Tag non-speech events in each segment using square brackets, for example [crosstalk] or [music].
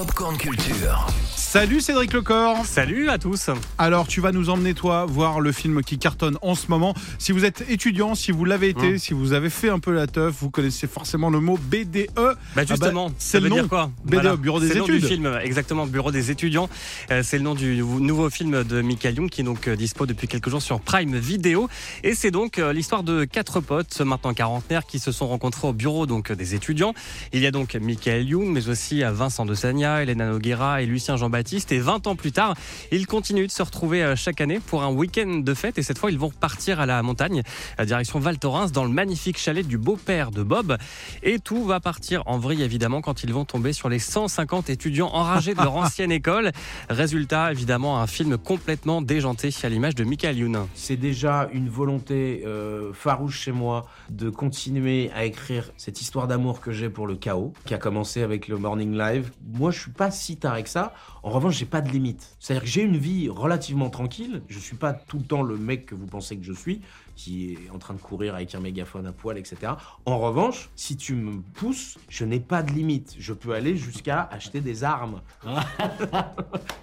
Popcorn Culture. Salut Cédric Lecor. Salut à tous. Alors tu vas nous emmener toi voir le film qui cartonne en ce moment. Si vous êtes étudiant, si vous l'avez été, Mmh. si vous avez fait un peu la teuf, vous connaissez forcément le mot BDE. Bah justement, Ah bah, ça c'est le nom. dire quoi BDE, Bureau des C'est le nom du études. film, exactement, Bureau des étudiants. Euh, c'est le nom du nou- nouveau film de Michael Young qui est donc euh, dispo depuis quelques jours sur Prime Video. Et c'est donc euh, l'histoire de quatre potes, maintenant quarantenaires, qui se sont rencontrés au bureau donc des étudiants. Il y a donc Michael Young, mais aussi Vincent de Sagna, Elena Noguera et Lucien Jean-Baptiste. Et 20 ans plus tard, ils continuent de se retrouver euh, chaque année pour un week-end de fête. Et cette fois, ils vont partir à la montagne, à direction Val Thorens, dans le magnifique chalet du beau-père de Bob. Et tout va partir en vrille, évidemment, quand ils vont tomber sur les 150 étudiants enragés de leur [laughs] ancienne école. Résultat, évidemment, un film complètement déjanté à l'image de Michael Youn. C'est déjà une volonté euh, farouche chez moi de continuer à écrire cette histoire d'amour que j'ai pour le chaos, qui a commencé avec le Morning Live. Moi, je suis pas si taré que ça. En revanche, j'ai pas de limite. C'est-à-dire que j'ai une vie relativement tranquille. Je suis pas tout le temps le mec que vous pensez que je suis, qui est en train de courir avec un mégaphone à poil, etc. En revanche, si tu me pousses, je n'ai pas de limite. Je peux aller jusqu'à acheter des armes. [laughs]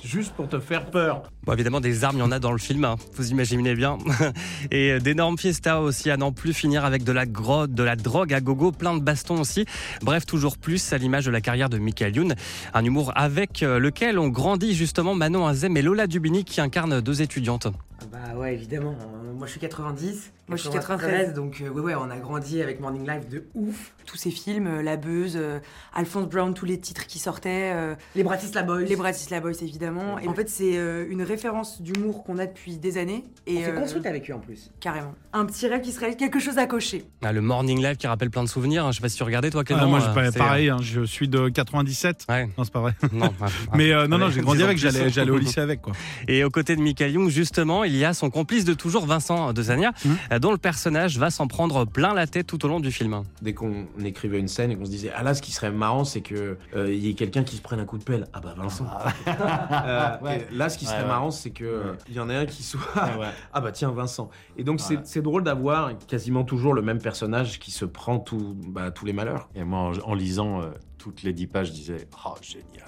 Juste pour te faire peur. Bon, évidemment, des armes, il y en a dans le film, hein, vous imaginez bien. [laughs] Et euh, d'énormes fiestas aussi, à n'en plus finir avec de la grotte, de la drogue à gogo, plein de bastons aussi. Bref, toujours plus à l'image de la carrière de Michael Youn. Un humour avec euh, lequel on grandit justement Manon Azem et Lola Dubini qui incarnent deux étudiantes. Ah Bah ouais, évidemment. Euh, moi, je suis 90. Moi, je suis 93. Donc, euh, ouais, ouais, on a grandi avec Morning Live de ouf. tous ces films, euh, La Beuse, euh, Alphonse Brown, tous les titres qui sortaient, euh, Les Bratislava Boys. les Bratislava Boys évidemment. Et en fait, c'est euh, une référence d'humour qu'on a depuis des années. Et On s'est euh, construit avec eux en plus. carrément. Un petit rêve qui serait quelque chose à cocher. Ah, le Morning Live qui rappelle plein de souvenirs. hein. Je sais pas si tu regardais toi Clément. Ah, moi, euh, je, pareil, hein, je suis de 97. euh, Ouais, Non, c'est pas vrai. non. ah, [laughs] Mais euh, non, non, j'ai grandi avec, j'allais au lycée avec quoi. Et aux côtés de Michael Young, justement, il y a son complice de toujours, Vincent de Zania, Mhm. euh, dont le personnage va s'en prendre plein la tête tout au long du film. dès qu'on écrivait une scène et qu'on se disait ah là ce qui serait marrant c'est que euh, il y ait quelqu'un qui se prenne un coup de pelle ah bah Vincent [laughs] Euh, et là ce qui serait Ouais, ouais. marrant c'est que euh, il y en ait un qui soit ouais. [laughs] ah bah tiens Vincent et donc c'est- Ouais. c'est drôle d'avoir quasiment toujours le même personnage qui se prend tout, bah, tous les malheurs Et moi, en, en lisant euh, toutes les dix pages, je disais Oh, génial.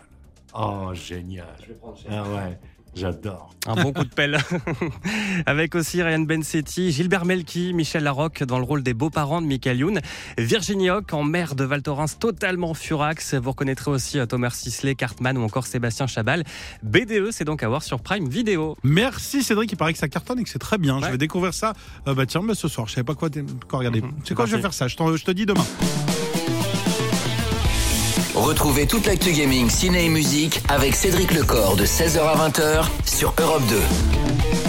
Oh, génial. Ah ouais, j'adore. Un bon coup de pelle. [laughs] Avec aussi Ryan Bensetti, Gilbert Melki, Michel Larocque dans le rôle des beaux-parents de Michael Youn, Virginie Hoc en mère de Val Thorens totalement furax. Vous reconnaîtrez aussi Thomas Sisley, Cartman ou encore Sébastien Chabal. BDE, c'est donc à voir sur Prime Video. Merci Cédric, il paraît que ça cartonne et que c'est très bien. Je Ouais. vais découvrir ça. Euh, bah tiens, bah, ce soir, je savais pas quoi, quoi regarder. Mhm. C'est quoi, je vais faire ça. Je, je te dis demain. Retrouvez toute l'actu gaming, ciné et musique avec Cédric Lecor de 16h à 20h sur Europe 2.